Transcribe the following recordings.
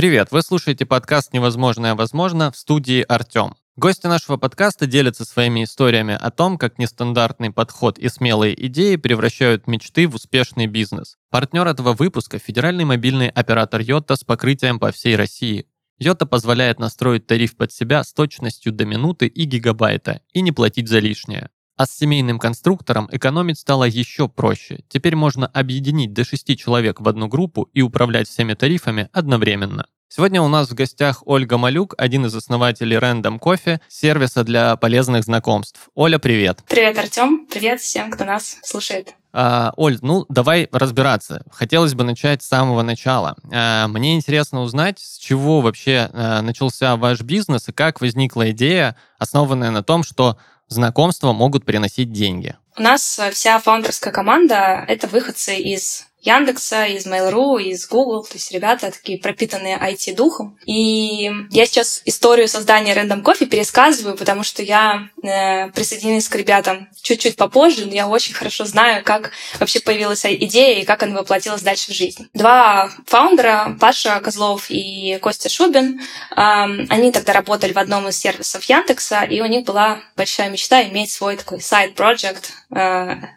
Привет, вы слушаете подкаст «Невозможное возможно» в студии Артем. Гости нашего подкаста делятся своими историями о том, как нестандартный подход и смелые идеи превращают мечты в успешный бизнес. Партнер этого выпуска – федеральный мобильный оператор Йота с покрытием по всей России. Йота позволяет настроить тариф под себя с точностью до минуты и гигабайта и не платить за лишнее. А с семейным конструктором экономить стало еще проще. Теперь можно объединить до 6 человек в одну группу и управлять всеми тарифами одновременно. Сегодня у нас в гостях Ольга Малюк, один из основателей Random Coffee, сервиса для полезных знакомств. Оля, привет. Привет, Артем. Привет всем, кто нас слушает. А, Оль, ну давай разбираться. Хотелось бы начать с самого начала. А, мне интересно узнать, с чего вообще а, начался ваш бизнес и как возникла идея, основанная на том, что знакомства могут приносить деньги. У нас э, вся фаундерская команда — это выходцы из Яндекса, из Mail.ru, из Google. То есть ребята такие пропитанные IT-духом. И я сейчас историю создания Random Coffee пересказываю, потому что я э, присоединилась к ребятам чуть-чуть попозже, но я очень хорошо знаю, как вообще появилась идея и как она воплотилась дальше в жизнь. Два фаундера, Паша Козлов и Костя Шубин, э, они тогда работали в одном из сервисов Яндекса, и у них была большая мечта иметь свой такой side-project, э,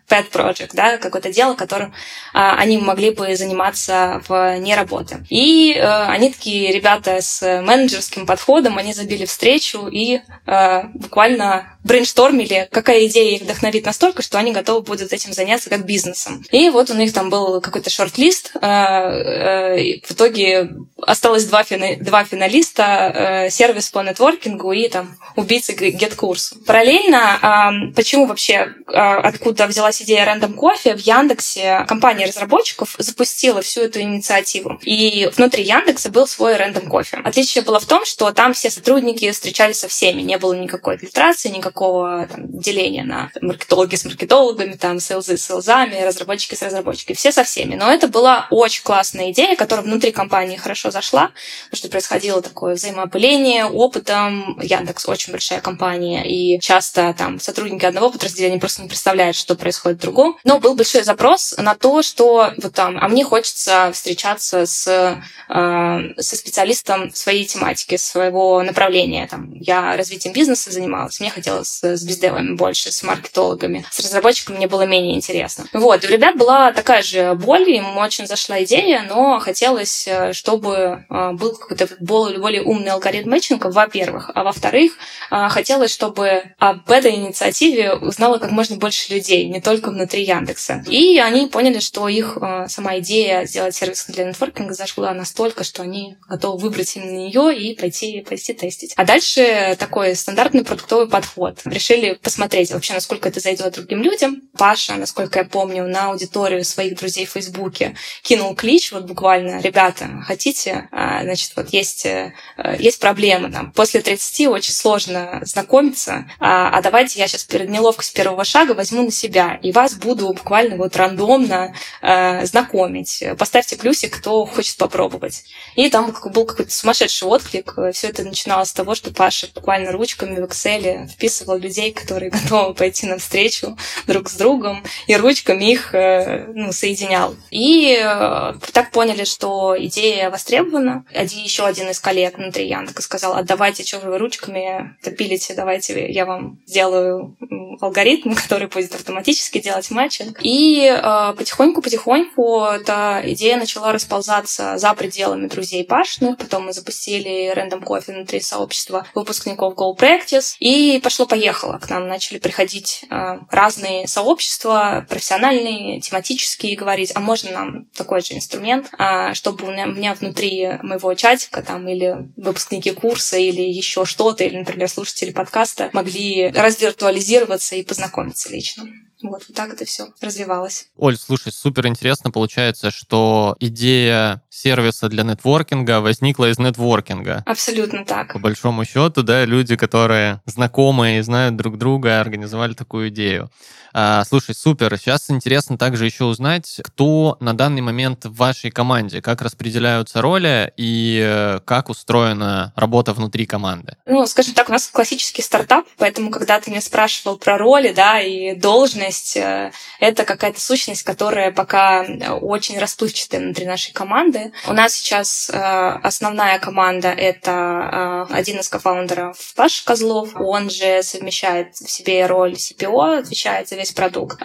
pet project, да, какое-то дело, которым э, они они могли бы заниматься вне работы. И э, они такие ребята с менеджерским подходом, они забили встречу и э, буквально брейнштормили, какая идея их вдохновит настолько, что они готовы будут этим заняться как бизнесом. И вот у них там был какой-то шорт-лист. Э, э, в итоге осталось два, фина- два финалиста, э, сервис по нетворкингу и там убийцы гет-курс. Параллельно, почему вообще, откуда взялась идея Random Coffee, в Яндексе компания разработчиков запустила всю эту инициативу. И внутри Яндекса был свой Random Coffee. Отличие было в том, что там все сотрудники встречались со всеми, не было никакой фильтрации, никакой никакого там, деления на маркетологи с маркетологами, там, селзы с селзами, разработчики с разработчиками. Все со всеми. Но это была очень классная идея, которая внутри компании хорошо зашла, потому что происходило такое взаимоопыление опытом. Яндекс очень большая компания, и часто там сотрудники одного подразделения просто не представляют, что происходит в другом. Но был большой запрос на то, что вот там, а мне хочется встречаться с, э, со специалистом своей тематики, своего направления. Там, я развитием бизнеса занималась, мне хотелось с, с бездевами больше, с маркетологами. С разработчиками мне было менее интересно. Вот, у ребят была такая же боль, им очень зашла идея, но хотелось, э, чтобы э, был какой-то более, более умный алгоритм мэтчинга, во-первых. А во-вторых, э, хотелось, чтобы об этой инициативе узнало как можно больше людей, не только внутри Яндекса. И они поняли, что их сама идея сделать сервис для нетворкинга зашла настолько, что они готовы выбрать именно ее и пойти, пойти тестить. А дальше такой стандартный продуктовый подход. Решили посмотреть вообще, насколько это зайдет другим людям. Паша, насколько я помню, на аудиторию своих друзей в Фейсбуке кинул клич, вот буквально, ребята, хотите, а, значит, вот есть, э, есть проблемы там. После 30 очень сложно знакомиться, а, а давайте я сейчас перед неловкость первого шага возьму на себя, и вас буду буквально вот рандомно э, знакомить. Поставьте плюсик, кто хочет попробовать. И там был какой-то сумасшедший отклик. Все это начиналось с того, что Паша буквально ручками в Excel вписывал описывал людей, которые готовы пойти навстречу друг с другом, и ручками их э, ну, соединял. И э, так поняли, что идея востребована. Один, еще один из коллег внутри Яндека сказал, а давайте, что вы ручками топилите, давайте я вам сделаю алгоритм, который будет автоматически делать матчинг. И э, потихоньку-потихоньку эта идея начала расползаться за пределами друзей Пашных. Потом мы запустили Random Coffee внутри сообщества выпускников Go Practice. И пошло поехала. К нам начали приходить э, разные сообщества, профессиональные, тематические, говорить, а можно нам такой же инструмент, э, чтобы у меня внутри моего чатика там или выпускники курса или еще что-то, или, например, слушатели подкаста могли развиртуализироваться и познакомиться лично. Вот, вот так это все развивалось. Оль, слушай, супер интересно получается, что идея сервиса для нетворкинга возникла из нетворкинга. Абсолютно так. По большому счету, да, люди, которые знакомы и знают друг друга, организовали такую идею. А, слушай, супер. Сейчас интересно также еще узнать, кто на данный момент в вашей команде, как распределяются роли и э, как устроена работа внутри команды. Ну, скажем так, у нас классический стартап, поэтому когда ты меня спрашивал про роли, да, и должность, сущность э, — это какая-то сущность, которая пока очень расплывчатая внутри нашей команды. У нас сейчас э, основная команда — это э, один из кофаундеров Паша Козлов. Он же совмещает в себе роль CPO, отвечает за весь продукт.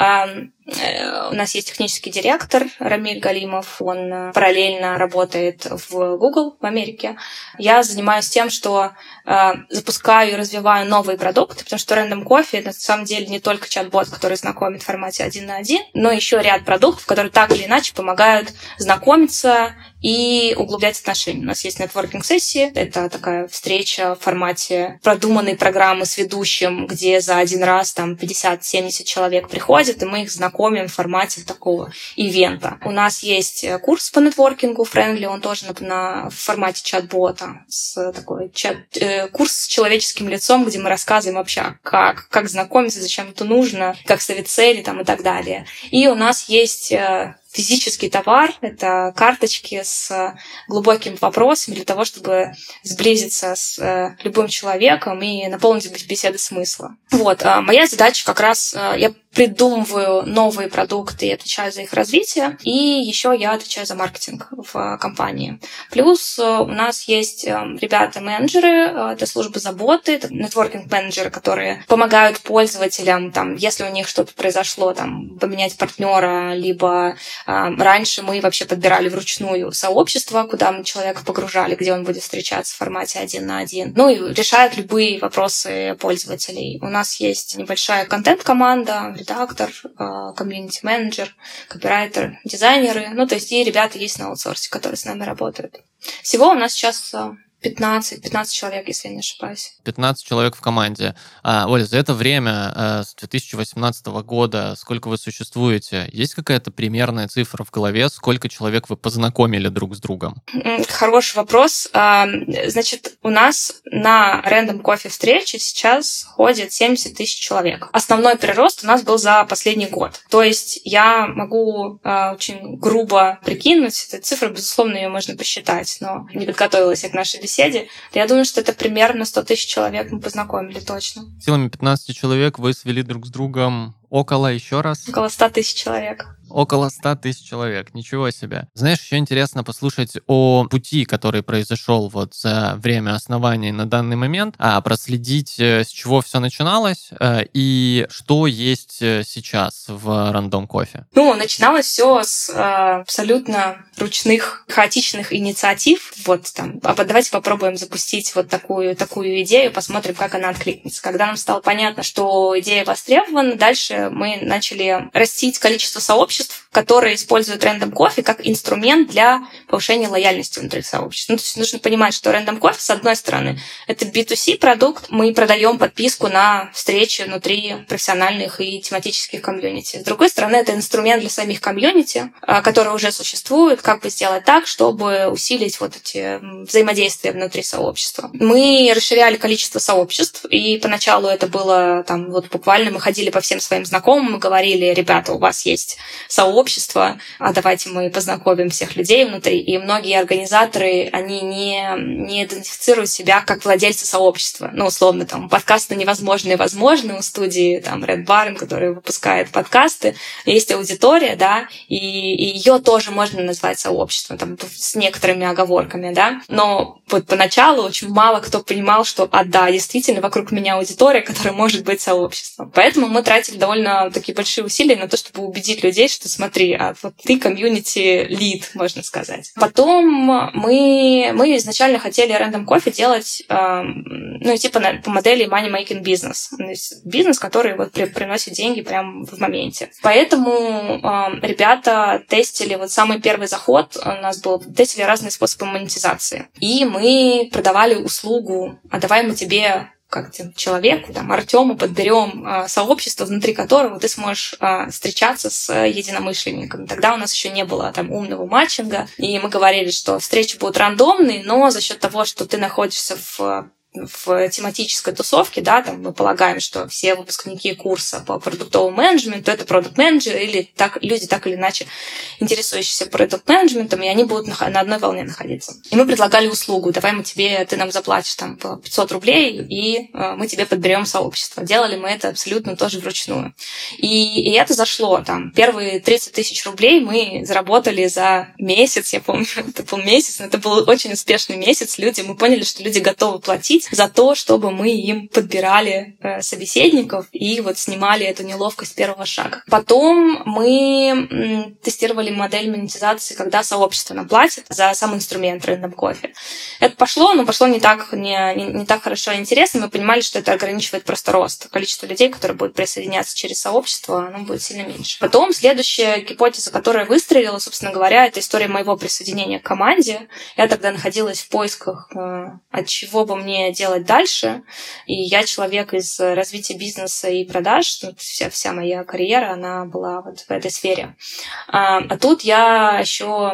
У нас есть технический директор Рамиль Галимов. Он параллельно работает в Google в Америке. Я занимаюсь тем, что запускаю и развиваю новые продукты, потому что Random Coffee — на самом деле не только чат-бот, который знакомит в формате один на один, но еще ряд продуктов, которые так или иначе помогают знакомиться и углублять отношения. У нас есть нетворкинг-сессии. Это такая встреча в формате продуманной программы с ведущим, где за один раз там 50-70 человек приходят, и мы их знакомим в формате такого ивента. У нас есть курс по нетворкингу Friendly, он тоже на, на в формате чат-бота, с такой чат, э, курс с человеческим лицом, где мы рассказываем вообще, как, как знакомиться, зачем это нужно, как ставить цели там, и так далее. И у нас есть э, физический товар, это карточки с глубокими вопросами для того, чтобы сблизиться с э, любым человеком и наполнить беседы смысла. Вот, а моя задача как раз, э, я придумываю новые продукты и отвечаю за их развитие. И еще я отвечаю за маркетинг в компании. Плюс э, у нас есть э, ребята-менеджеры, э, это служба заботы, нетворкинг-менеджеры, которые помогают пользователям, там, если у них что-то произошло, там, поменять партнера, либо раньше мы вообще подбирали вручную сообщество, куда мы человека погружали, где он будет встречаться в формате один на один. Ну и решают любые вопросы пользователей. У нас есть небольшая контент-команда, редактор, а, комьюнити-менеджер, копирайтер, дизайнеры. Ну, то есть и ребята есть на аутсорсе, которые с нами работают. Всего у нас сейчас а, 15, 15 человек, если я не ошибаюсь. 15 человек в команде. А, Оля, за это время, э, с 2018 года, сколько вы существуете, есть какая-то примерная цифра в голове, сколько человек вы познакомили друг с другом? Хороший вопрос. А, значит, у нас на Random Coffee встрече сейчас ходит 70 тысяч человек. Основной прирост у нас был за последний год. То есть я могу а, очень грубо прикинуть, эта цифра, безусловно, ее можно посчитать, но не подготовилась я к нашей беседе, я думаю, что это примерно 100 тысяч человек мы познакомили точно. Силами 15 человек вы свели друг с другом около еще раз? Около 100 тысяч человек. Около 100 тысяч человек, ничего себе. Знаешь, еще интересно послушать о пути, который произошел вот за время основания на данный момент, а проследить, э, с чего все начиналось э, и что есть э, сейчас в рандом кофе. Ну, начиналось все с абсолютно ручных, хаотичных инициатив. Вот там, а давайте попробуем запустить вот такую, такую идею, посмотрим, как она откликнется. Когда нам стало понятно, что идея востребована, дальше мы начали растить количество сообществ, которые используют Random Coffee как инструмент для повышения лояльности внутри сообщества. Ну, то есть нужно понимать, что Random Coffee, с одной стороны, это B2C продукт, мы продаем подписку на встречи внутри профессиональных и тематических комьюнити. С другой стороны, это инструмент для самих комьюнити, а, которые уже существуют, как бы сделать так, чтобы усилить вот эти взаимодействия внутри сообщества. Мы расширяли количество сообществ, и поначалу это было там вот буквально мы ходили по всем своим знакомым и говорили, ребята, у вас есть сообщества, а давайте мы познакомим всех людей внутри. И многие организаторы, они не, не идентифицируют себя как владельцы сообщества. Ну, условно, там, подкасты невозможные возможны у студии, там, Red Barn, который выпускает подкасты. Есть аудитория, да, и, и ее тоже можно назвать сообществом, там, с некоторыми оговорками, да. Но вот поначалу очень мало кто понимал, что, а да, действительно, вокруг меня аудитория, которая может быть сообществом. Поэтому мы тратили довольно такие большие усилия на то, чтобы убедить людей, что смотри, а вот ты комьюнити лид, можно сказать. Потом мы, мы изначально хотели Random Coffee делать, э, ну, типа на, по модели money making business. То есть бизнес, который вот при, приносит деньги прямо в моменте. Поэтому э, ребята тестили вот самый первый заход у нас был, тестили разные способы монетизации. И мы продавали услугу, а давай мы тебе как человеку, там, Артему подберем э, сообщество, внутри которого ты сможешь э, встречаться с единомышленниками. Тогда у нас еще не было там умного матчинга, и мы говорили, что встречи будут рандомные, но за счет того, что ты находишься в в тематической тусовке, да, там мы полагаем, что все выпускники курса по продуктовому менеджменту это продукт менеджер или так, люди так или иначе интересующиеся продукт менеджментом, и они будут на, на одной волне находиться. И мы предлагали услугу, давай мы тебе, ты нам заплатишь там по 500 рублей, и э, мы тебе подберем сообщество. Делали мы это абсолютно тоже вручную. И, и это зашло. Там первые 30 тысяч рублей мы заработали за месяц, я помню, это был месяц, но это был очень успешный месяц. Люди, мы поняли, что люди готовы платить за то, чтобы мы им подбирали э, собеседников и вот снимали эту неловкость первого шага. Потом мы тестировали модель монетизации, когда сообщество нам платит за сам инструмент Random Coffee. Это пошло, но пошло не так, не, не, не так хорошо и интересно. Мы понимали, что это ограничивает просто рост. Количество людей, которые будут присоединяться через сообщество, оно будет сильно меньше. Потом следующая гипотеза, которая выстрелила, собственно говоря, это история моего присоединения к команде. Я тогда находилась в поисках, э, от чего бы мне делать дальше. И я человек из развития бизнеса и продаж. Ну, вся, вся моя карьера, она была вот в этой сфере. А, а тут я еще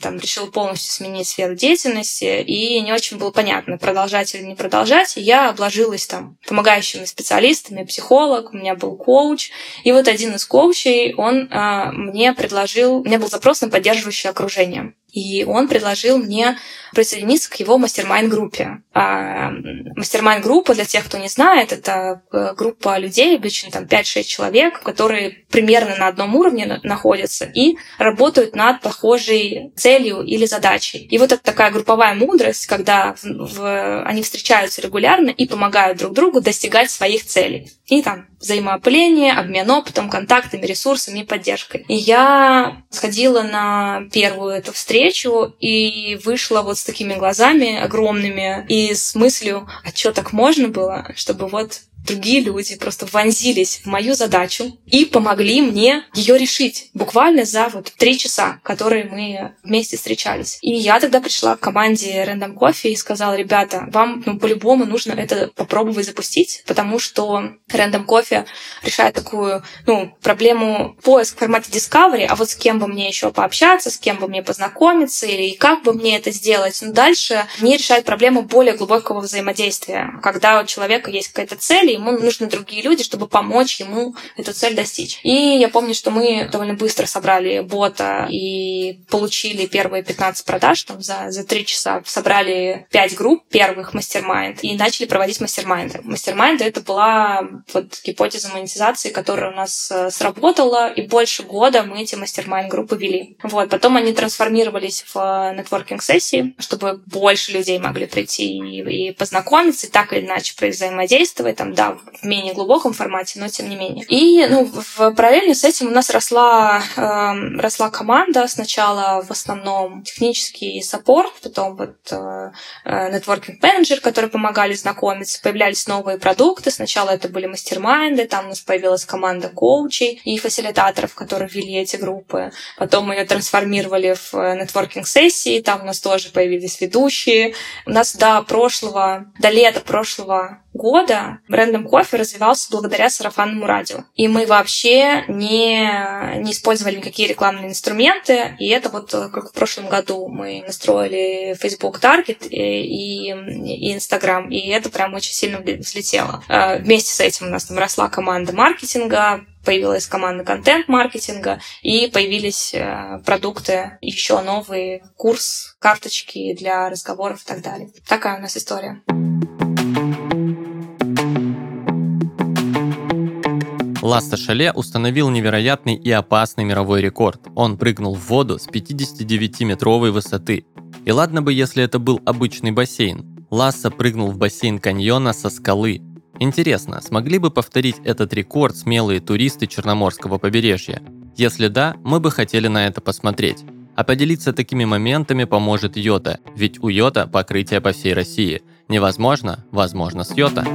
там решил полностью сменить сферу деятельности, и не очень было понятно, продолжать или не продолжать. И я обложилась там помогающими специалистами, психолог, у меня был коуч. И вот один из коучей, он а, мне предложил, у меня был запрос на поддерживающее окружение. И он предложил мне присоединиться к его мастер-майн-группе. А, мастер-майн-группа, для тех, кто не знает, это э, группа людей, обычно там 5-6 человек, которые примерно на одном уровне находятся и работают над похожей целью или задачей. И вот это такая групповая мудрость, когда в, в, они встречаются регулярно и помогают друг другу достигать своих целей. И там взаимоопыление, обмен опытом, контактами, ресурсами и поддержкой. И я сходила на первую эту встречу и вышла вот с такими глазами огромными и с мыслью, а что так можно было, чтобы вот другие люди просто вонзились в мою задачу и помогли мне ее решить буквально за вот три часа, которые мы вместе встречались. И я тогда пришла к команде Random Coffee и сказала, ребята, вам ну, по-любому нужно это попробовать запустить, потому что Random Coffee решает такую ну, проблему поиск в формате Discovery, а вот с кем бы мне еще пообщаться, с кем бы мне познакомиться или как бы мне это сделать. Но дальше не решает проблему более глубокого взаимодействия, когда у человека есть какая-то цель, ему нужны другие люди, чтобы помочь ему эту цель достичь. И я помню, что мы довольно быстро собрали бота и получили первые 15 продаж там за, за 3 часа. Собрали 5 групп первых мастер-майнд и начали проводить мастер-майнды. Мастер-майнды — это была вот гипотеза монетизации, которая у нас э, сработала, и больше года мы эти мастер-майнд-группы вели. Вот. Потом они трансформировались в э, нетворкинг-сессии, чтобы больше людей могли прийти и, и познакомиться, и так или иначе взаимодействовать. Там, да, в менее глубоком формате, но тем не менее. И ну, в параллельно с этим у нас росла, э, росла команда. Сначала в основном технический саппорт, потом вот э, networking менеджер, которые помогали знакомиться, появлялись новые продукты. Сначала это были мастер-майнды, там у нас появилась команда коучей и фасилитаторов, которые вели эти группы. Потом мы ее трансформировали в нетворкинг-сессии, там у нас тоже появились ведущие. У нас до прошлого, до лета прошлого года Random Coffee развивался благодаря сарафанному радио. И мы вообще не, не использовали никакие рекламные инструменты. И это вот э, как в прошлом году мы настроили Facebook Target и, и Instagram. И это прям очень сильно взлетело. Э, вместе с этим у нас там росла команда маркетинга, появилась команда контент-маркетинга, и появились э, продукты, еще новый курс, карточки для разговоров и так далее. Такая у нас история. Ласса Шале установил невероятный и опасный мировой рекорд. Он прыгнул в воду с 59-метровой высоты. И ладно бы, если это был обычный бассейн. Ласса прыгнул в бассейн каньона со скалы. Интересно, смогли бы повторить этот рекорд смелые туристы Черноморского побережья? Если да, мы бы хотели на это посмотреть. А поделиться такими моментами поможет Йота, ведь у Йота покрытие по всей России. Невозможно, возможно с Йота.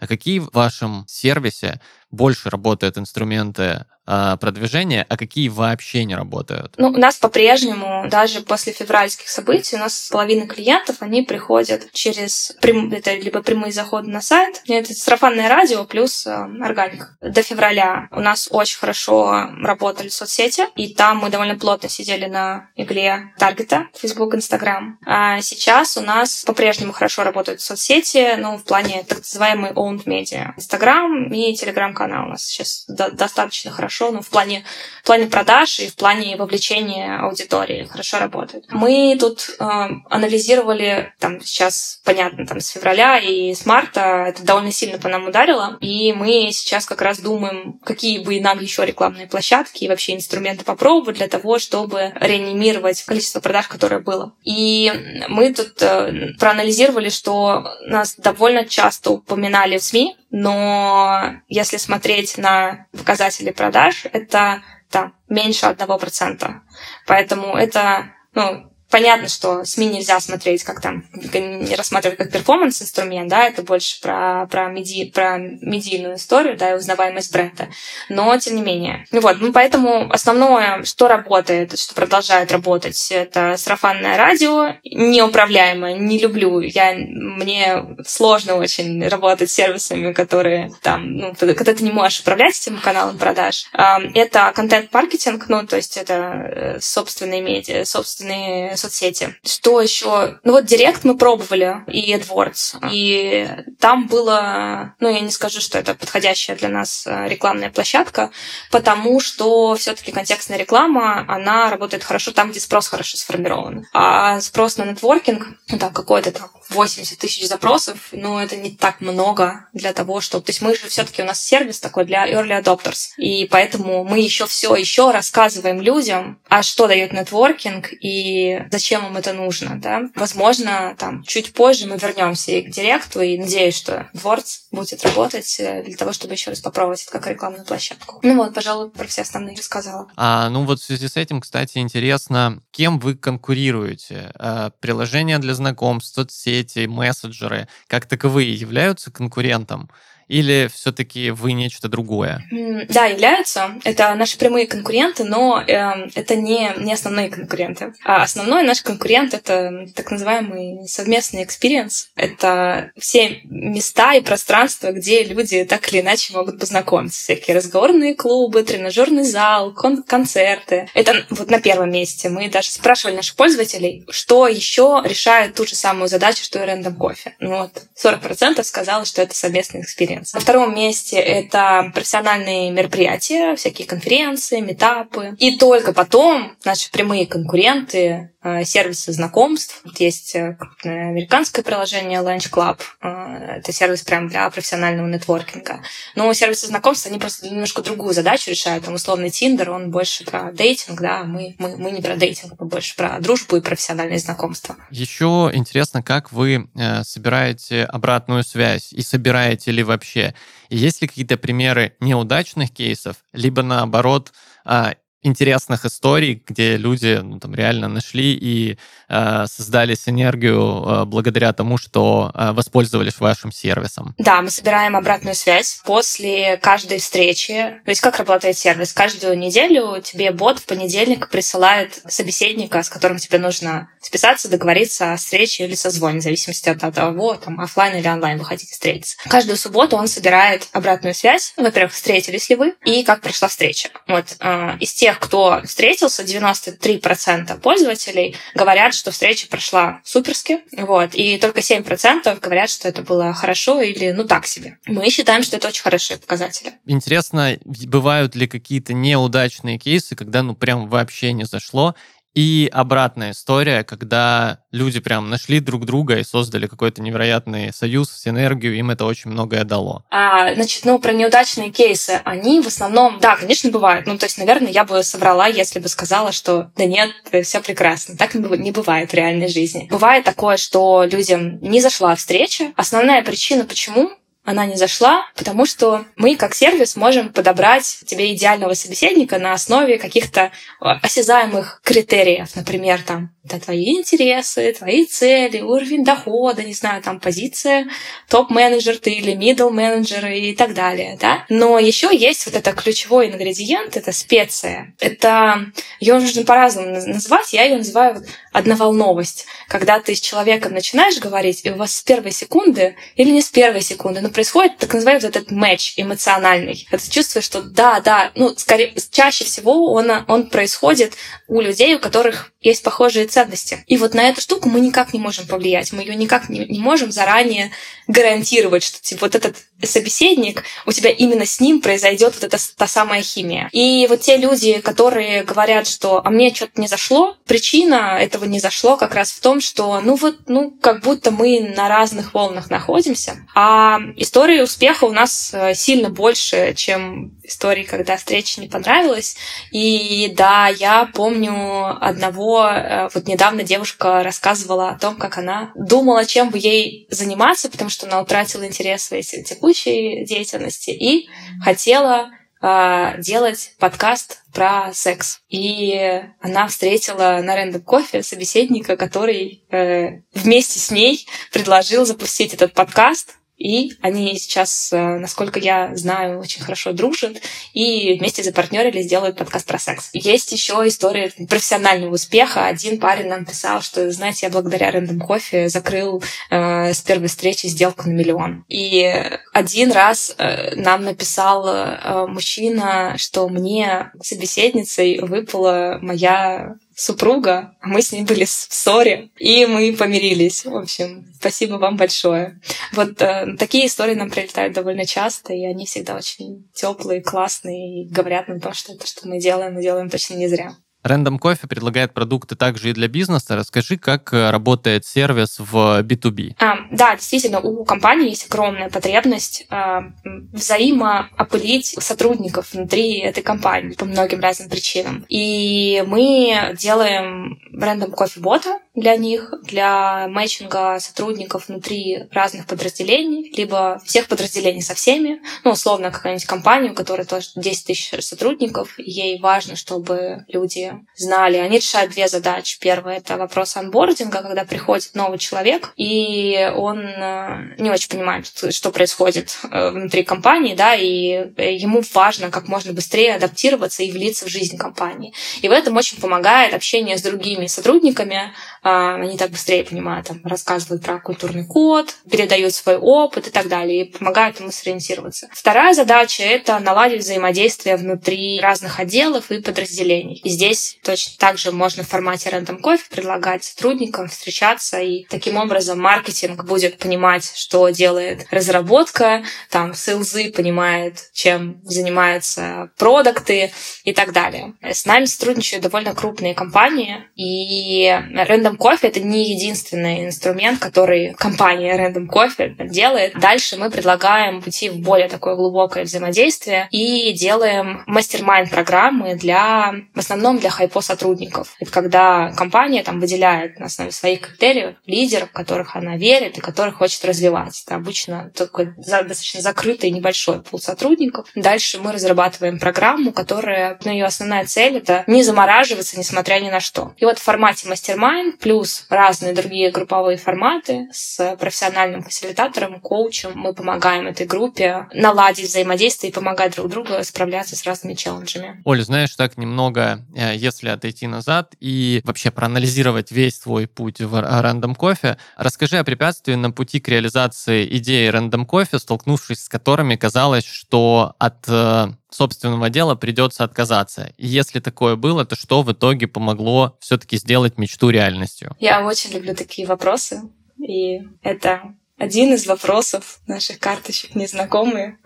А какие в вашем сервисе больше работают инструменты а, продвижения, а какие вообще не работают? Ну, у нас по-прежнему, даже после февральских событий, у нас половина клиентов, они приходят через прям, это либо прямые заходы на сайт, это сарафанное радио плюс э, органик. До февраля у нас очень хорошо работали соцсети, и там мы довольно плотно сидели на игле таргета Facebook, Instagram. А сейчас у нас по-прежнему хорошо работают соцсети, ну, в плане так называемой owned media. Instagram и Telegram-канал у нас сейчас до- достаточно хорошо, ну, в плане, в плане продаж и в плане вовлечения аудитории хорошо работает. Мы тут э, анализировали, там, сейчас, понятно, там, с февраля и с марта это довольно сильно по нам ударило, и мы сейчас как раз думаем, какие бы нам еще рекламные площадки и вообще инструменты попробовать для того, чтобы реанимировать количество продаж, которое было. И мы тут э, проанализировали, что нас довольно часто упоминали в СМИ, но если смотреть на показатели продаж, это там, меньше одного процента. Поэтому это ну, Понятно, что СМИ нельзя смотреть как там, не рассматривать как перформанс-инструмент, да, это больше про, про, меди, про медийную историю, да, и узнаваемость бренда. Но, тем не менее. Ну вот, ну, поэтому основное, что работает, что продолжает работать, это сарафанное радио, неуправляемое, не люблю. Я, мне сложно очень работать с сервисами, которые там, ну, когда ты не можешь управлять этим каналом продаж. Это контент-маркетинг, ну, то есть это э, собственные медиа, собственные соцсети. Что еще? Ну вот Директ мы пробовали и AdWords. И там было, ну я не скажу, что это подходящая для нас э, рекламная площадка, потому что все-таки контекстная реклама, она работает хорошо там, где спрос хорошо сформирован. А спрос на нетворкинг, ну там какой-то там 80 тысяч запросов, но это не так много для того, чтобы... То есть мы же все-таки у нас сервис такой для early adopters, и поэтому мы еще все еще рассказываем людям, а что дает нетворкинг и зачем им это нужно, да. Возможно, там чуть позже мы вернемся к директу, и надеюсь, что Дворц будет работать э, для того, чтобы еще раз попробовать это как рекламную площадку. Ну вот, пожалуй, про все остальные рассказала. А, ну вот в связи с этим, кстати, интересно, кем вы конкурируете? А, приложения для знакомств, соцсети, мессенджеры, как таковые являются конкурентом? Или все-таки вы нечто другое? Да, являются. Это наши прямые конкуренты, но э, это не, не основные конкуренты. А основной наш конкурент — это так называемый совместный experience. Это все места и пространства, где люди так или иначе могут познакомиться. Всякие разговорные клубы, тренажерный зал, кон- концерты. Это вот на первом месте. Мы даже спрашивали наших пользователей, что еще решает ту же самую задачу, что и Random Coffee. Ну вот 40% сказала, что это совместный experience конференции. На втором месте это профессиональные мероприятия, всякие конференции, митапы. И только потом наши прямые конкуренты сервисы знакомств. Есть э, американское приложение Lunch Club. Э, это сервис прям для профессионального нетворкинга. Но сервисы знакомств, они просто немножко другую задачу решают. Там условный Tinder, он больше про dating, да, мы, мы, мы не про dating, мы больше про дружбу и профессиональные знакомства. Еще интересно, как вы собираете обратную связь и собираете ли вообще? есть ли какие-то примеры неудачных кейсов, либо наоборот, а, интересных историй, где люди ну, там, реально нашли и э, создали синергию э, благодаря тому, что э, воспользовались вашим сервисом. Да, мы собираем обратную связь после каждой встречи. То есть как работает сервис? Каждую неделю тебе бот в понедельник присылает собеседника, с которым тебе нужно списаться, договориться о встрече или созвоне, в зависимости от того, там, офлайн или онлайн вы хотите встретиться. Каждую субботу он собирает обратную связь. Во-первых, встретились ли вы и как прошла встреча. Вот э, из тех тех, кто встретился, 93% пользователей говорят, что встреча прошла суперски, вот, и только 7% говорят, что это было хорошо или ну так себе. Мы считаем, что это очень хорошие показатели. Интересно, бывают ли какие-то неудачные кейсы, когда ну прям вообще не зашло, и обратная история, когда люди прям нашли друг друга и создали какой-то невероятный союз, синергию, им это очень многое дало. А, значит, ну, про неудачные кейсы, они в основном, да, конечно, бывают. Ну, то есть, наверное, я бы соврала, если бы сказала, что да нет, все прекрасно. Так не бывает в реальной жизни. Бывает такое, что людям не зашла встреча. Основная причина, почему, она не зашла, потому что мы как сервис можем подобрать тебе идеального собеседника на основе каких-то а, осязаемых критериев. Например, там, это твои интересы, твои цели, уровень дохода, не знаю, там, позиция топ-менеджер ты или middle менеджер и так далее, да. Но еще есть вот это ключевой ингредиент, это специя. Это ее нужно по-разному называть. Я ее называю одноволновость. Когда ты с человеком начинаешь говорить, и у вас с первой секунды, или не с первой секунды, но происходит так называемый вот этот матч эмоциональный. Это чувство, что да, да, ну, скорее, чаще всего он, он происходит у людей, у которых есть похожие ценности. И вот на эту штуку мы никак не можем повлиять. Мы ее никак не, не можем заранее гарантировать, что типа, вот этот собеседник, у тебя именно с ним произойдет вот эта та самая химия. И вот те люди, которые говорят, что а мне что-то не зашло, причина этого не зашло как раз в том, что ну вот, ну как будто мы на разных волнах находимся. А истории успеха у нас э, сильно больше, чем истории, когда встреча не понравилась. И да, я помню одного, э, вот недавно девушка рассказывала о том, как она думала, чем бы ей заниматься, потому что она утратила интерес своей текущей деятельности и хотела э, делать подкаст про секс. И она встретила на Рэндом Кофе собеседника, который э, вместе с ней предложил запустить этот подкаст. И они сейчас, э, насколько я знаю, очень хорошо дружат и вместе запартнерились, делают подкаст про секс. Есть еще история профессионального успеха. Один парень нам писал, что, знаете, я благодаря Random Coffee закрыл э, с первой встречи сделку на миллион. И один раз э, нам написал э, мужчина, что мне собеседницей выпала моя супруга, мы с ней были в ссоре, и мы помирились. В общем, спасибо вам большое. Вот э, такие истории нам прилетают довольно часто, и они всегда очень теплые, классные, и говорят нам то, что это, что мы делаем, мы делаем точно не зря. Random Coffee предлагает продукты также и для бизнеса. Расскажи, как э, работает сервис в B2B. А, да, действительно, у компании есть огромная потребность а, взаимоопылить сотрудников внутри этой компании по многим разным причинам. И мы делаем Random Coffee бота для них, для мэтчинга сотрудников внутри разных подразделений, либо всех подразделений со всеми. Ну, условно, какая-нибудь компания, у которой тоже 10 тысяч сотрудников, ей важно, чтобы люди знали. Они решают две задачи. Первая — это вопрос анбординга, когда приходит новый человек, и он э, не очень понимает, что происходит э, внутри компании, да, и ему важно как можно быстрее адаптироваться и влиться в жизнь компании. И в этом очень помогает общение с другими сотрудниками. А, они так быстрее понимают, там, рассказывают про культурный код, передают свой опыт и так далее, и помогают ему сориентироваться. Вторая задача — это наладить взаимодействие внутри разных отделов и подразделений. И здесь точно так же можно в формате Random Coffee предлагать сотрудникам встречаться, и таким образом маркетинг будет понимать, что делает разработка, там sales ы понимает, чем занимаются продукты и так далее. С нами сотрудничают довольно крупные компании, и Random Coffee — это не единственный инструмент, который компания Random Coffee делает. Дальше мы предлагаем пути в более такое глубокое взаимодействие и делаем mastermind программы для, в основном для hi-po сотрудников. Это когда компания там выделяет на основе своих критериев лидеров, которых она верит и которых хочет развивать. Это обычно такой достаточно закрытый небольшой пул сотрудников. Дальше мы разрабатываем программу, которая, ну, ее основная цель — это не замораживаться, несмотря ни на что. И вот в формате mastermind плюс разные другие групповые форматы с профессиональным фасилитатором, коучем мы помогаем этой группе наладить взаимодействие и помогать друг другу справляться с разными челленджами. Оля, знаешь, так немного э, если отойти назад и вообще проанализировать весь свой путь в Random Coffee, расскажи о препятствии на пути к реализации идеи Random Coffee, столкнувшись с которыми казалось, что от э, собственного дела придется отказаться. И если такое было, то что в итоге помогло все-таки сделать мечту реальностью? Я очень люблю такие вопросы. И это один из вопросов наших карточек незнакомые,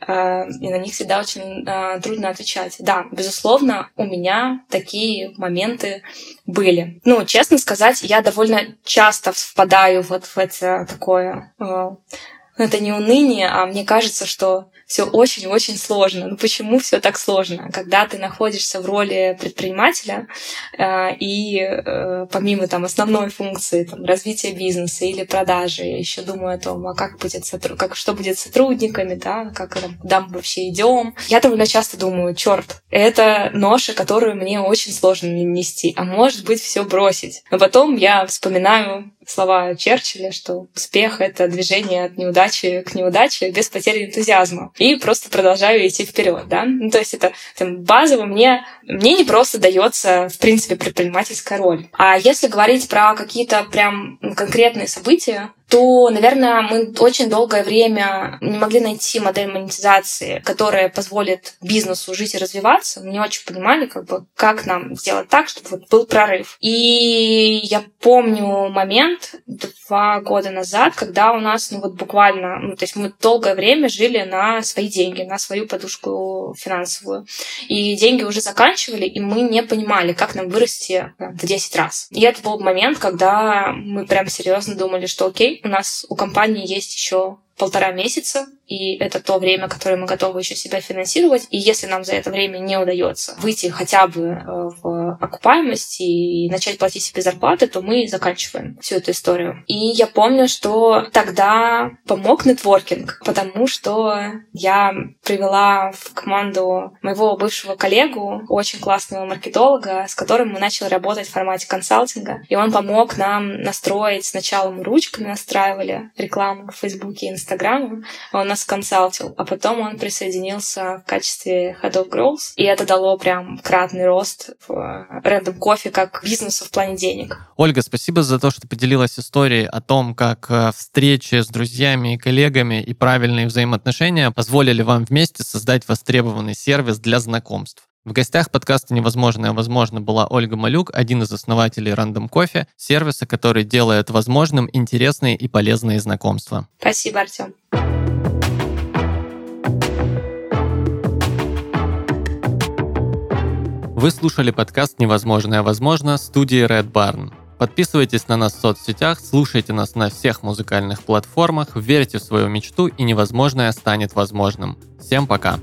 а, и на них всегда очень а, трудно отвечать. Да, безусловно, у меня такие моменты были. Ну, честно сказать, я довольно часто впадаю вот в это такое а, ну, это не уныние, а мне кажется, что все очень-очень сложно. Ну почему все так сложно? Когда ты находишься в роли предпринимателя э, и э, помимо там основной функции там, развития бизнеса или продажи, я еще думаю о том, а как будет сотруд... как что будет с сотрудниками, да, как там, куда мы вообще идем. Я довольно часто думаю, черт, это ноша, которую мне очень сложно нести, а может быть все бросить. Но потом я вспоминаю слова Черчилля, что успех — это движение от неудачи к неудаче без потери энтузиазма. И просто продолжаю идти вперед, да. Ну, то есть это там, базово мне, мне не просто дается, в принципе, предпринимательская роль. А если говорить про какие-то прям конкретные события, то, наверное, мы очень долгое время не могли найти модель монетизации, которая позволит бизнесу жить и развиваться. Мы не очень понимали, как бы, как нам сделать так, чтобы вот был прорыв. И я помню момент два года назад, когда у нас, ну вот буквально, ну, то есть мы долгое время жили на свои деньги, на свою подушку финансовую. И деньги уже заканчивали, и мы не понимали, как нам вырасти в 10 раз. И это был момент, когда мы прям серьезно думали, что окей, у нас у компании есть еще полтора месяца, и это то время, которое мы готовы еще себя финансировать. И если нам за это время не удается выйти хотя бы э, в окупаемость и начать платить себе зарплаты, то мы заканчиваем всю эту историю. И я помню, что тогда помог нетворкинг, потому что я привела в команду моего бывшего коллегу, очень классного маркетолога, с которым мы начали работать в формате консалтинга. И он помог нам настроить, сначала мы ручками настраивали рекламу в Фейсбуке и Инстаграме, он нас консалтил, а потом он присоединился в качестве Head of Growth, и это дало прям кратный рост в Random Coffee как бизнесу в плане денег. Ольга, спасибо за то, что поделилась историей о том, как э, встречи с друзьями и коллегами и правильные взаимоотношения позволили вам вместе создать востребованный сервис для знакомств. В гостях подкаста «Невозможное возможно» была Ольга Малюк, один из основателей Random Coffee, сервиса, который делает возможным интересные и полезные знакомства. Спасибо, Артем. Вы слушали подкаст «Невозможное возможно» студии Red Barn. Подписывайтесь на нас в соцсетях, слушайте нас на всех музыкальных платформах, верьте в свою мечту и невозможное станет возможным. Всем пока!